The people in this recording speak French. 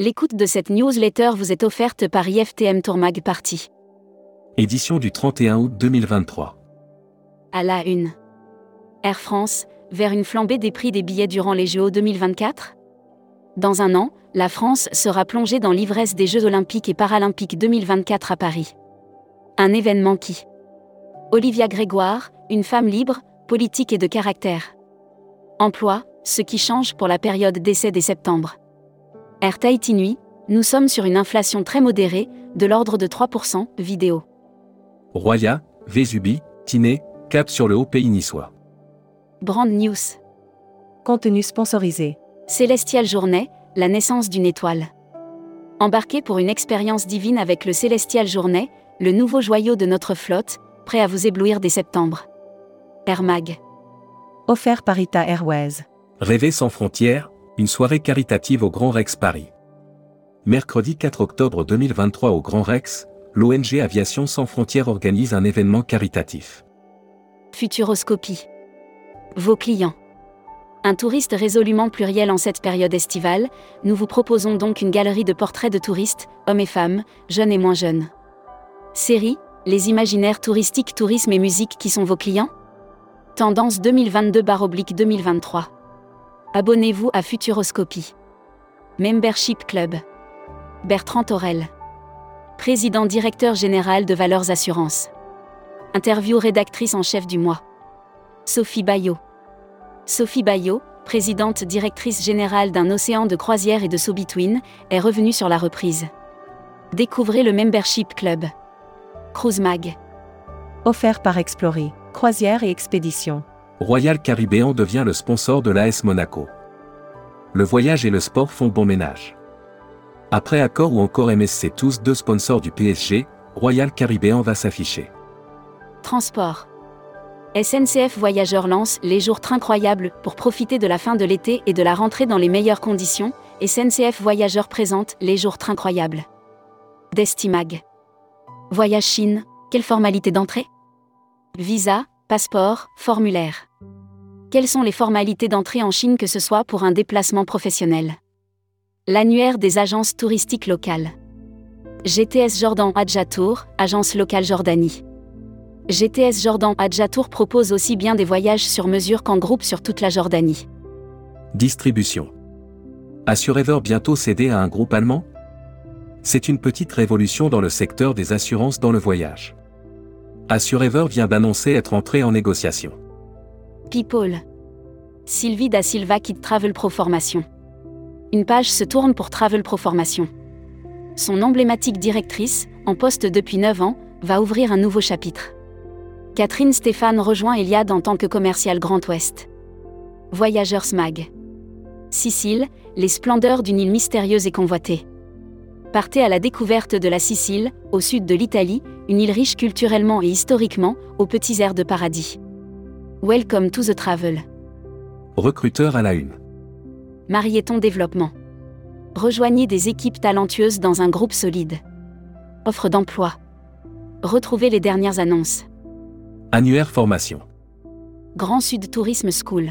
L'écoute de cette newsletter vous est offerte par IFTM Tourmag Party. Édition du 31 août 2023. À la une. Air France, vers une flambée des prix des billets durant les JO 2024 Dans un an, la France sera plongée dans l'ivresse des Jeux olympiques et paralympiques 2024 à Paris. Un événement qui Olivia Grégoire, une femme libre, politique et de caractère. Emploi, ce qui change pour la période d'essai des septembre. Air Tahiti Nuit, nous sommes sur une inflation très modérée, de l'ordre de 3%, vidéo. Roya, Vésubi, Tiné, cap sur le haut pays niçois. Brand News. Contenu sponsorisé. Célestial Journée, la naissance d'une étoile. Embarquez pour une expérience divine avec le Célestial Journée, le nouveau joyau de notre flotte, prêt à vous éblouir dès septembre. Air Mag. Offert par Ita Airways. Rêver sans frontières, une soirée caritative au Grand Rex Paris. Mercredi 4 octobre 2023 au Grand Rex, l'ONG Aviation sans frontières organise un événement caritatif. Futuroscopie. Vos clients. Un touriste résolument pluriel en cette période estivale, nous vous proposons donc une galerie de portraits de touristes, hommes et femmes, jeunes et moins jeunes. Série, les imaginaires touristiques, tourisme et musique qui sont vos clients? Tendance 2022-2023. Abonnez-vous à Futuroscopie. Membership Club. Bertrand Torel. Président directeur général de Valeurs Assurances. Interview rédactrice en chef du mois. Sophie Bayot. Sophie Bayot, présidente directrice générale d'un océan de croisière et de so-between, est revenue sur la reprise. Découvrez le Membership Club. Cruise Mag. Offert par Explorer, croisière et expédition. Royal Caribbean devient le sponsor de l'AS Monaco. Le voyage et le sport font bon ménage. Après Accor ou encore MSC tous deux sponsors du PSG, Royal Caribbean va s'afficher. Transport. SNCF Voyageurs lance les jours incroyables pour profiter de la fin de l'été et de la rentrée dans les meilleures conditions. SNCF Voyageurs présente les jours incroyables. Destimag. Voyage Chine, quelle formalité d'entrée? Visa, passeport, formulaire. Quelles sont les formalités d'entrée en Chine que ce soit pour un déplacement professionnel? L'annuaire des agences touristiques locales. GTS Jordan Adjatour, agence locale Jordanie. GTS Jordan Adjatour propose aussi bien des voyages sur mesure qu'en groupe sur toute la Jordanie. Distribution. Assurever bientôt cédé à un groupe allemand? C'est une petite révolution dans le secteur des assurances dans le voyage. Assurever vient d'annoncer être entré en négociation. People. Sylvie Da Silva quitte Travel Pro Formation. Une page se tourne pour Travel Pro Formation. Son emblématique directrice, en poste depuis 9 ans, va ouvrir un nouveau chapitre. Catherine Stéphane rejoint Eliade en tant que commercial Grand Ouest. Voyageurs Mag. Sicile, les splendeurs d'une île mystérieuse et convoitée. Partez à la découverte de la Sicile, au sud de l'Italie, une île riche culturellement et historiquement, aux petits airs de paradis. Welcome to the travel. Recruteur à la une. Marieton Développement. Rejoignez des équipes talentueuses dans un groupe solide. Offre d'emploi. Retrouvez les dernières annonces. Annuaire formation. Grand Sud Tourisme School.